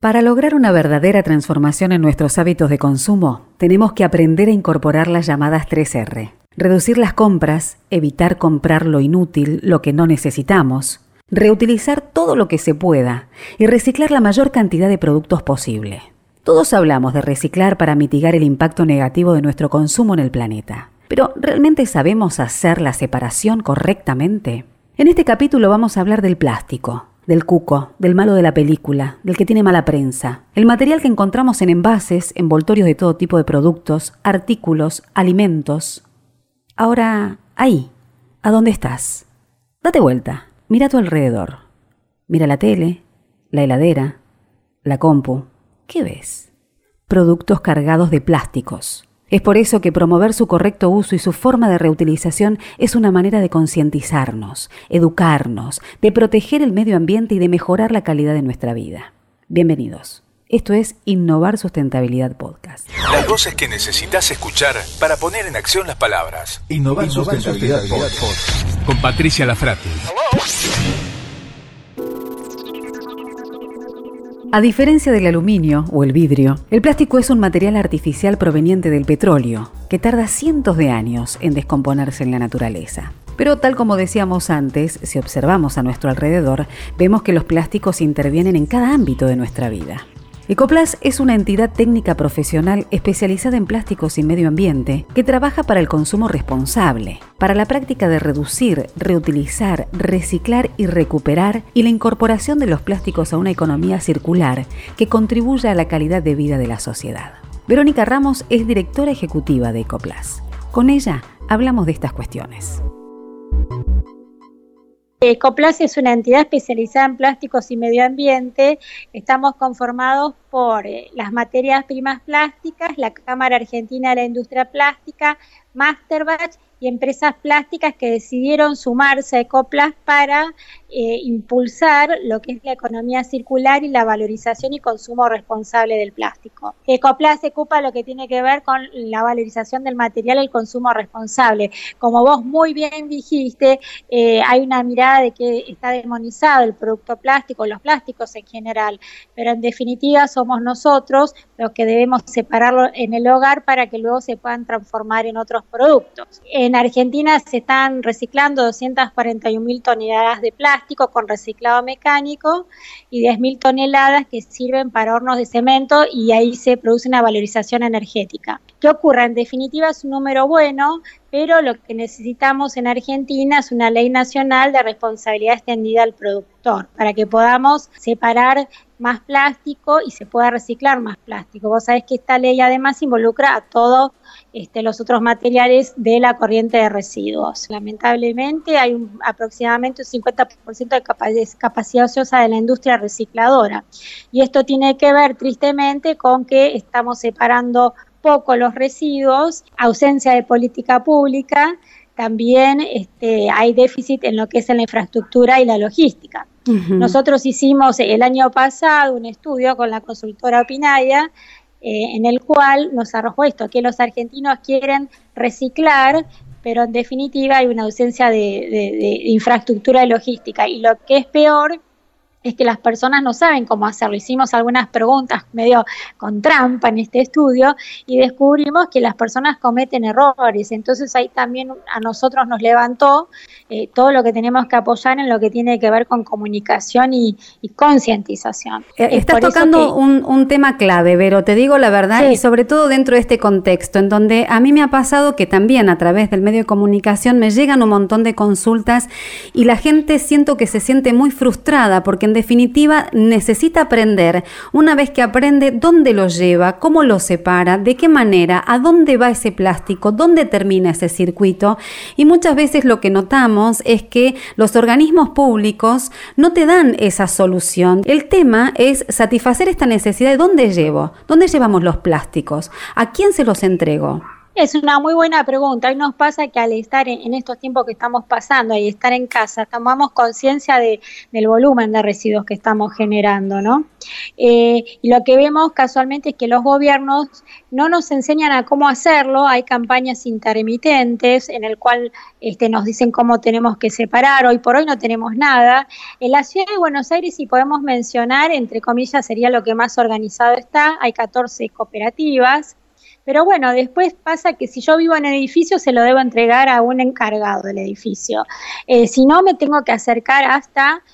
Para lograr una verdadera transformación en nuestros hábitos de consumo, tenemos que aprender a incorporar las llamadas 3R. Reducir las compras, evitar comprar lo inútil, lo que no necesitamos, reutilizar todo lo que se pueda y reciclar la mayor cantidad de productos posible. Todos hablamos de reciclar para mitigar el impacto negativo de nuestro consumo en el planeta, pero ¿realmente sabemos hacer la separación correctamente? En este capítulo vamos a hablar del plástico, del cuco, del malo de la película, del que tiene mala prensa, el material que encontramos en envases, envoltorios de todo tipo de productos, artículos, alimentos. Ahora, ahí, ¿a dónde estás? Date vuelta, mira a tu alrededor. Mira la tele, la heladera, la compu. ¿Qué ves? Productos cargados de plásticos. Es por eso que promover su correcto uso y su forma de reutilización es una manera de concientizarnos, educarnos, de proteger el medio ambiente y de mejorar la calidad de nuestra vida. Bienvenidos. Esto es Innovar Sustentabilidad Podcast. Las voces que necesitas escuchar para poner en acción las palabras. Innovar, Sustentabilidad, Podcast. Con Patricia Lafrati. A diferencia del aluminio o el vidrio, el plástico es un material artificial proveniente del petróleo, que tarda cientos de años en descomponerse en la naturaleza. Pero tal como decíamos antes, si observamos a nuestro alrededor, vemos que los plásticos intervienen en cada ámbito de nuestra vida. Ecoplas es una entidad técnica profesional especializada en plásticos y medio ambiente que trabaja para el consumo responsable, para la práctica de reducir, reutilizar, reciclar y recuperar y la incorporación de los plásticos a una economía circular que contribuya a la calidad de vida de la sociedad. Verónica Ramos es directora ejecutiva de Ecoplas. Con ella hablamos de estas cuestiones. Ecoplas es una entidad especializada en plásticos y medio ambiente. Estamos conformados por eh, las materias primas plásticas, la Cámara Argentina de la Industria Plástica, Masterbatch y empresas plásticas que decidieron sumarse a Ecoplas para eh, impulsar lo que es la economía circular y la valorización y consumo responsable del plástico. Ecoplas se ocupa lo que tiene que ver con la valorización del material y el consumo responsable. Como vos muy bien dijiste, eh, hay una mirada de que está demonizado el producto plástico, los plásticos en general, pero en definitiva somos nosotros los que debemos separarlo en el hogar para que luego se puedan transformar en otros productos. En Argentina se están reciclando 241 mil toneladas de plástico con reciclado mecánico y 10 mil toneladas que sirven para hornos de cemento y ahí se produce una valorización energética. ¿Qué ocurre? En definitiva es un número bueno, pero lo que necesitamos en Argentina es una ley nacional de responsabilidad extendida al productor, para que podamos separar más plástico y se pueda reciclar más plástico. Vos sabés que esta ley además involucra a todos este, los otros materiales de la corriente de residuos. Lamentablemente hay un, aproximadamente un 50% de capacidad ociosa de la industria recicladora y esto tiene que ver tristemente con que estamos separando poco los residuos, ausencia de política pública, también este, hay déficit en lo que es en la infraestructura y la logística. Nosotros hicimos el año pasado un estudio con la consultora Opinaya eh, en el cual nos arrojó esto, que los argentinos quieren reciclar, pero en definitiva hay una ausencia de, de infraestructura y logística. Y lo que es peor es que las personas no saben cómo hacerlo. Hicimos algunas preguntas medio con trampa en este estudio y descubrimos que las personas cometen errores. Entonces ahí también a nosotros nos levantó eh, todo lo que tenemos que apoyar en lo que tiene que ver con comunicación y, concientización. Eh, estás tocando un, tema clave, Vero, te digo la verdad, y sobre todo dentro de este contexto, en donde a mí me ha pasado que también a través del medio de comunicación me llegan un montón de consultas y la gente siento que se siente muy frustrada porque en definitiva necesita aprender, una vez que aprende, dónde lo lleva, cómo lo separa, de qué manera, a dónde va ese plástico, dónde termina ese circuito. Y muchas veces lo que notamos es que los organismos públicos no te dan esa solución. El tema es satisfacer esta necesidad de dónde llevo, dónde llevamos los plásticos, a quién se los entrego. Es una muy buena pregunta. Hoy nos pasa que al estar en, estos tiempos que estamos pasando y estar en casa, tomamos conciencia de, del volumen de residuos que estamos generando, ¿no? Eh, y lo que vemos casualmente es que los gobiernos no nos enseñan a cómo hacerlo. Hay campañas intermitentes en el cual este, nos dicen cómo tenemos que separar. Hoy por hoy no tenemos nada. En la ciudad de Buenos Aires, si podemos mencionar, entre comillas, sería lo que más organizado está. Hay 14 cooperativas pero bueno, después pasa que si yo vivo en edificio se lo debo entregar a un encargado del edificio. Eh, si no, me tengo que acercar hasta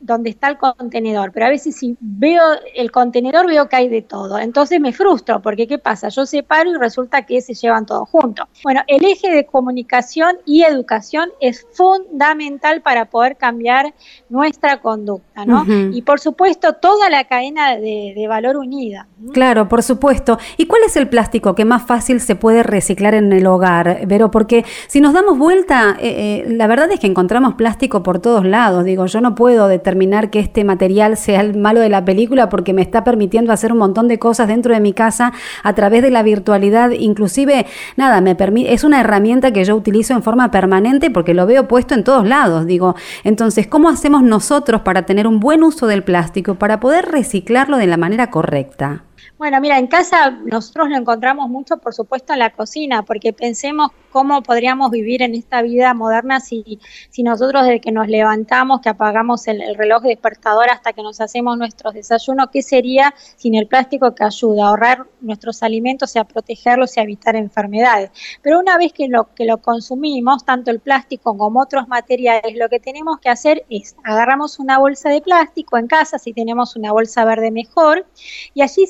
donde está el contenedor, pero a veces si veo el contenedor veo que hay de todo, entonces me frustro porque ¿qué pasa? Yo separo y resulta que se llevan todos juntos. Bueno, el eje de comunicación y educación es fundamental para poder cambiar nuestra conducta, ¿no? Y por supuesto toda la cadena de, valor unida. Claro, por supuesto. ¿Y cuál es el plástico que más fácil se puede reciclar en el hogar, Vero? Porque si nos damos vuelta, eh, eh, la verdad es que encontramos plástico por todos lados. Digo, yo no puedo determinar que este material sea el malo de la película porque me está permitiendo hacer un montón de cosas dentro de mi casa a través de la virtualidad. Inclusive, nada, me permite, es una herramienta que yo utilizo en forma permanente porque lo veo puesto en todos lados. Digo, entonces, ¿cómo hacemos nosotros para tener un buen uso del plástico, para poder reciclarlo de la manera correcta? Bueno, mira, en casa nosotros lo encontramos mucho, por supuesto, en la cocina, porque pensemos cómo podríamos vivir en esta vida moderna si, si nosotros desde que nos levantamos, que apagamos el, reloj despertador hasta que nos hacemos nuestros desayunos, ¿qué sería sin el plástico que ayuda a ahorrar nuestros alimentos y a protegerlos y a evitar enfermedades? Pero una vez que lo, que lo consumimos, tanto el plástico como otros materiales, lo que tenemos que hacer es agarramos una bolsa de plástico en casa, si tenemos una bolsa verde mejor, y allí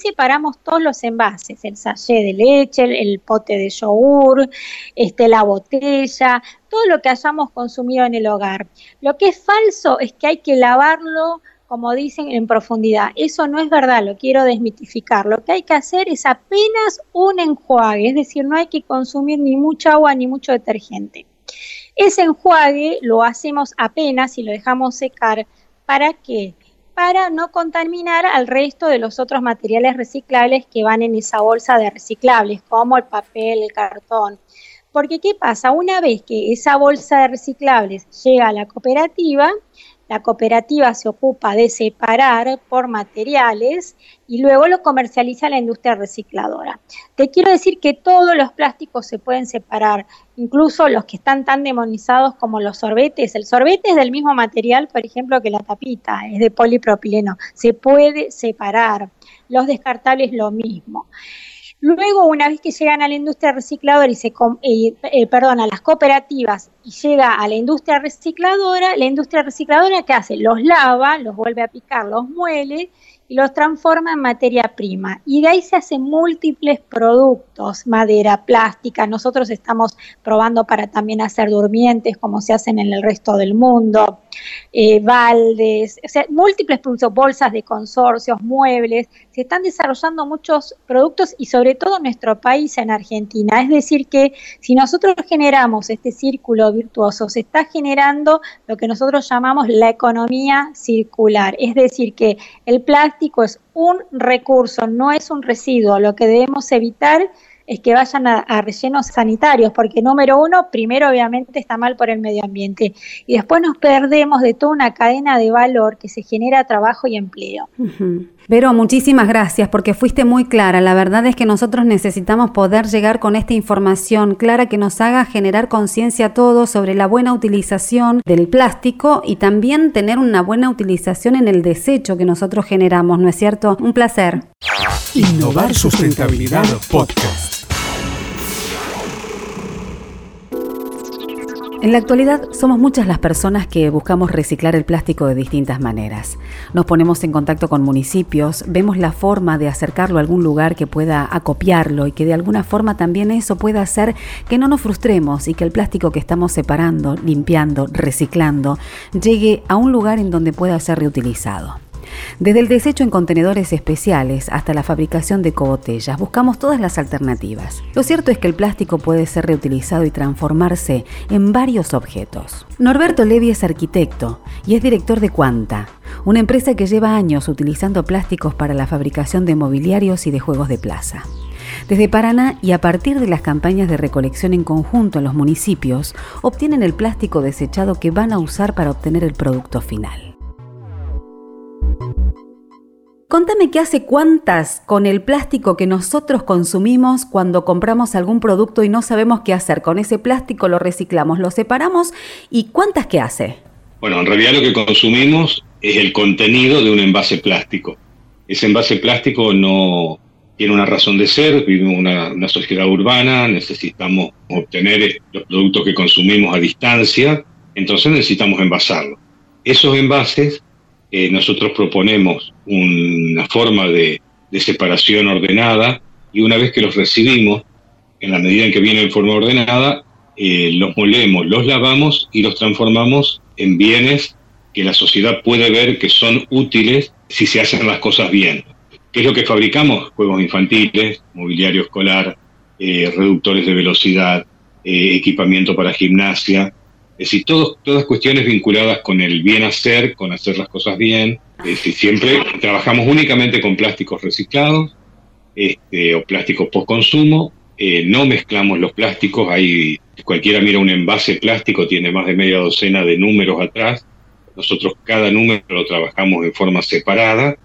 todos los envases, el sachet de leche, el, pote de yogur, este, la botella, todo lo que hayamos consumido en el hogar. Lo que es falso es que hay que lavarlo como dicen, en profundidad. Eso no es verdad, lo quiero desmitificar. Lo que hay que hacer es apenas un enjuague, es decir, no hay que consumir ni mucha agua ni mucho detergente. Ese enjuague lo hacemos apenas y lo dejamos secar. ¿Para qué? Para no contaminar al resto de los otros materiales reciclables que van en esa bolsa de reciclables, como el papel, el cartón. Porque ¿qué pasa? Una vez que esa bolsa de reciclables llega a la cooperativa, la cooperativa se ocupa de separar por materiales y luego lo comercializa la industria recicladora. Te quiero decir que todos los plásticos se pueden separar, incluso los que están tan demonizados como los sorbetes. El sorbete es del mismo material, por ejemplo, que la tapita, es de polipropileno. Se puede separar. Los descartables lo mismo. Luego, una vez que llegan a la industria recicladora y se, eh, eh, perdón, a las cooperativas y llega a la industria recicladora, la industria recicladora ¿qué hace? Los lava, los vuelve a picar, los muele y los transforma en materia prima. Y de ahí se hacen múltiples productos, madera, plástica. Nosotros estamos probando para también hacer durmientes, como se hacen en el resto del mundo, eh, baldes, o sea, múltiples productos, bolsas de consorcios, muebles. Se están desarrollando muchos productos y sobre todo en nuestro país, en Argentina. Es decir, que si nosotros generamos este círculo virtuoso, se está generando lo que nosotros llamamos la economía circular. Es decir, que el plástico es un recurso, no es un residuo. Lo que debemos evitar es que vayan a, rellenos sanitarios, porque número uno, primero obviamente está mal por el medio ambiente y después nos perdemos de toda una cadena de valor que se genera trabajo y empleo. Vero, muchísimas gracias porque fuiste muy clara. La verdad es que nosotros necesitamos poder llegar con esta información clara que nos haga generar conciencia a todos sobre la buena utilización del plástico y también tener una buena utilización en el desecho que nosotros generamos, ¿no es cierto? Un placer. Innovar Sustentabilidad Podcast. En la actualidad somos muchas las personas que buscamos reciclar el plástico de distintas maneras. Nos ponemos en contacto con municipios, vemos la forma de acercarlo a algún lugar que pueda acopiarlo y que de alguna forma también eso pueda hacer que no nos frustremos y que el plástico que estamos separando, limpiando, reciclando, llegue a un lugar en donde pueda ser reutilizado. Desde el desecho en contenedores especiales hasta la fabricación de cobotellas, buscamos todas las alternativas. Lo cierto es que el plástico puede ser reutilizado y transformarse en varios objetos. Norberto Levi es arquitecto y es director de Quanta, una empresa que lleva años utilizando plásticos para la fabricación de mobiliarios y de juegos de plaza. Desde Paraná y a partir de las campañas de recolección en conjunto en los municipios, obtienen el plástico desechado que van a usar para obtener el producto final. Contame qué hace cuántas con el plástico que nosotros consumimos cuando compramos algún producto y no sabemos qué hacer. Con ese plástico lo reciclamos, lo separamos y cuántas qué hace. Bueno, en realidad lo que consumimos es el contenido de un envase plástico. Ese envase plástico no tiene una razón de ser, vivimos una, una sociedad urbana, necesitamos obtener los productos que consumimos a distancia, entonces necesitamos envasarlo. Esos envases eh, nosotros proponemos una forma de, separación ordenada y una vez que los recibimos, en la medida en que vienen en forma ordenada, eh, los molemos, los lavamos y los transformamos en bienes que la sociedad puede ver que son útiles si se hacen las cosas bien. ¿Qué es lo que fabricamos? Juegos infantiles, mobiliario escolar, eh, reductores de velocidad, equipamiento para gimnasia, es decir, todas cuestiones vinculadas con el bien hacer, con hacer las cosas bien. Es decir, siempre trabajamos únicamente con plásticos reciclados este, o plásticos post consumo. Eh, no mezclamos los plásticos. Hay, cualquiera mira un envase plástico, tiene más de media docena de números atrás. Nosotros cada número lo trabajamos en forma separada,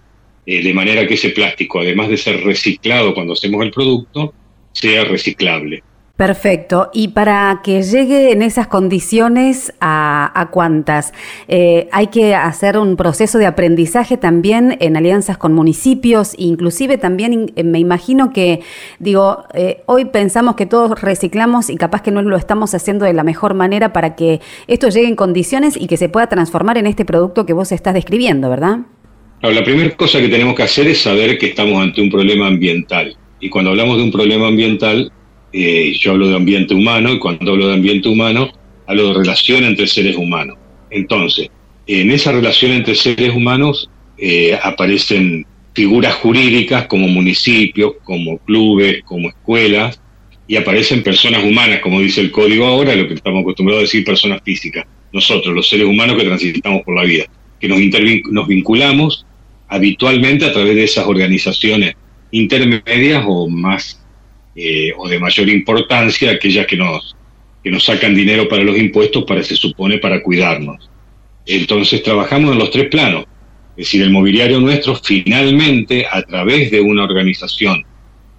eh, de manera que ese plástico, además de ser reciclado cuando hacemos el producto, sea reciclable. Perfecto. Y para que llegue en esas condiciones, ¿a, cuántas? Eh, hay que hacer un proceso de aprendizaje también en alianzas con municipios, inclusive también eh, me imagino que, digo, eh, hoy pensamos que todos reciclamos y capaz que no lo estamos haciendo de la mejor manera para que esto llegue en condiciones y que se pueda transformar en este producto que vos estás describiendo, ¿verdad? la primera cosa que tenemos que hacer es saber que estamos ante un problema ambiental. Y cuando hablamos de un problema ambiental, eh, yo hablo de ambiente humano y cuando hablo de ambiente humano, hablo de relación entre seres humanos. Entonces, en esa relación entre seres humanos eh, aparecen figuras jurídicas como municipios, como clubes, como escuelas, y aparecen personas humanas, como dice el código ahora, lo que estamos acostumbrados a decir personas físicas, nosotros, los seres humanos que transitamos por la vida, que nos, nos vinculamos habitualmente a través de esas organizaciones intermedias o más eh, o de mayor importancia, aquellas que nos, que nos sacan dinero para los impuestos, para se supone para cuidarnos. Entonces trabajamos en los tres planos. Es decir, el mobiliario nuestro finalmente, a través de una organización,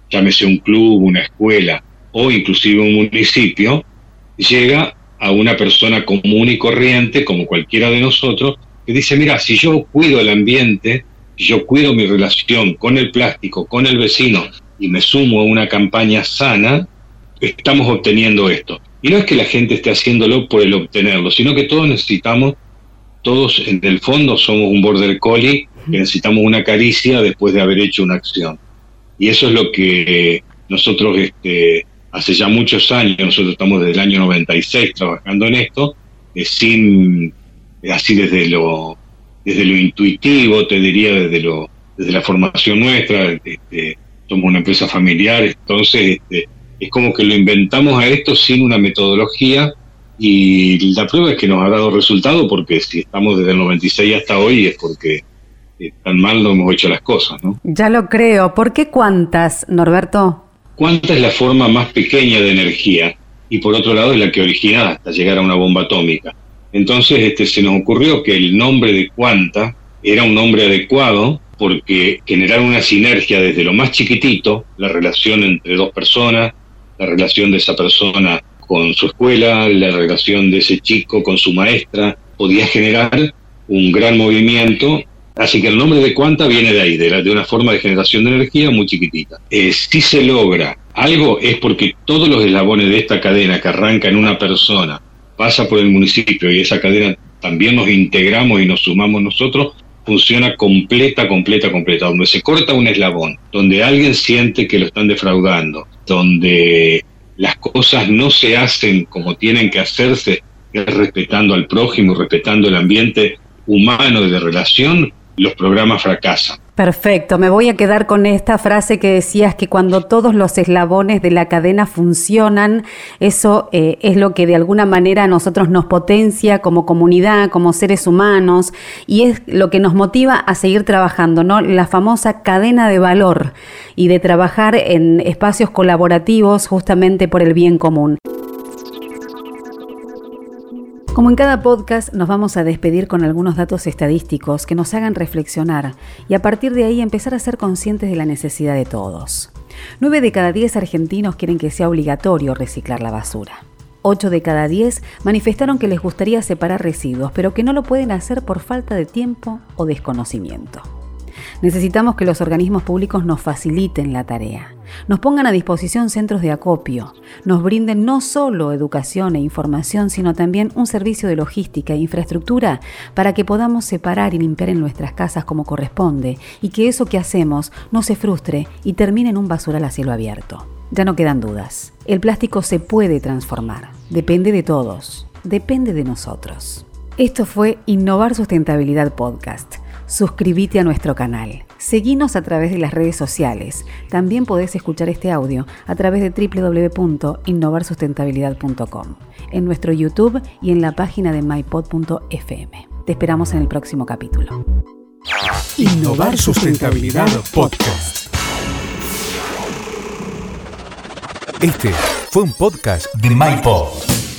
llámese un club, una escuela o inclusive un municipio, llega a una persona común y corriente, como cualquiera de nosotros, que dice, mira, si yo cuido el ambiente, yo cuido mi relación con el plástico, con el vecino, y me sumo a una campaña sana, estamos obteniendo esto. Y no es que la gente esté haciéndolo por el obtenerlo, sino que todos necesitamos, todos en el fondo somos un border collie que necesitamos una caricia después de haber hecho una acción. Y eso es lo que nosotros este, hace ya muchos años, nosotros estamos desde el año 96 trabajando en esto, eh, sin, así desde lo, desde lo intuitivo, te diría desde, lo, desde la formación nuestra, este, somos una empresa familiar, entonces este, es como que lo inventamos a esto sin una metodología y la prueba es que nos ha dado resultado porque si estamos desde el 96 hasta hoy es porque eh, tan mal no hemos hecho las cosas, ¿no? Ya lo creo. ¿Por qué cuántas, Norberto? Cuánta es la forma más pequeña de energía y por otro lado es la que origina hasta llegar a una bomba atómica. Entonces este, se nos ocurrió que el nombre de cuanta era un nombre adecuado porque generar una sinergia desde lo más chiquitito, la relación entre dos personas, la relación de esa persona con su escuela, la relación de ese chico con su maestra, podía generar un gran movimiento. Así que el nombre de Cuanta viene de ahí, de, una forma de generación de energía muy chiquitita. Eh, si se logra algo es porque todos los eslabones de esta cadena que arranca en una persona, pasa por el municipio y esa cadena también nos integramos y nos sumamos nosotros, funciona completa, completa, completa, donde se corta un eslabón, donde alguien siente que lo están defraudando, donde las cosas no se hacen como tienen que hacerse, respetando al prójimo, respetando el ambiente humano de relación, los programas fracasan. Perfecto, me voy a quedar con esta frase que decías que cuando todos los eslabones de la cadena funcionan, eso eh, es lo que de alguna manera a nosotros nos potencia como comunidad, como seres humanos, y es lo que nos motiva a seguir trabajando, ¿no? La famosa cadena de valor y de trabajar en espacios colaborativos justamente por el bien común. Como en cada podcast, nos vamos a despedir con algunos datos estadísticos que nos hagan reflexionar y a partir de ahí empezar a ser conscientes de la necesidad de todos. 9 de cada 10 argentinos quieren que sea obligatorio reciclar la basura. 8 de cada 10 manifestaron que les gustaría separar residuos, pero que no lo pueden hacer por falta de tiempo o desconocimiento. Necesitamos que los organismos públicos nos faciliten la tarea, nos pongan a disposición centros de acopio, nos brinden no solo educación e información, sino también un servicio de logística e infraestructura para que podamos separar y limpiar en nuestras casas como corresponde y que eso que hacemos no se frustre y termine en un basural a cielo abierto. Ya no quedan dudas. El plástico se puede transformar. Depende de todos. Depende de nosotros. Esto fue Innovar Sustentabilidad Podcast suscríbete a nuestro canal. Seguinos a través de las redes sociales. También podés escuchar este audio a través de www.innovarsustentabilidad.com, en nuestro YouTube y en la página de mypod.fm. Te esperamos en el próximo capítulo. Innovar Sustentabilidad Podcast. Este fue un podcast de MyPod.